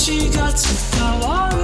she got to follow.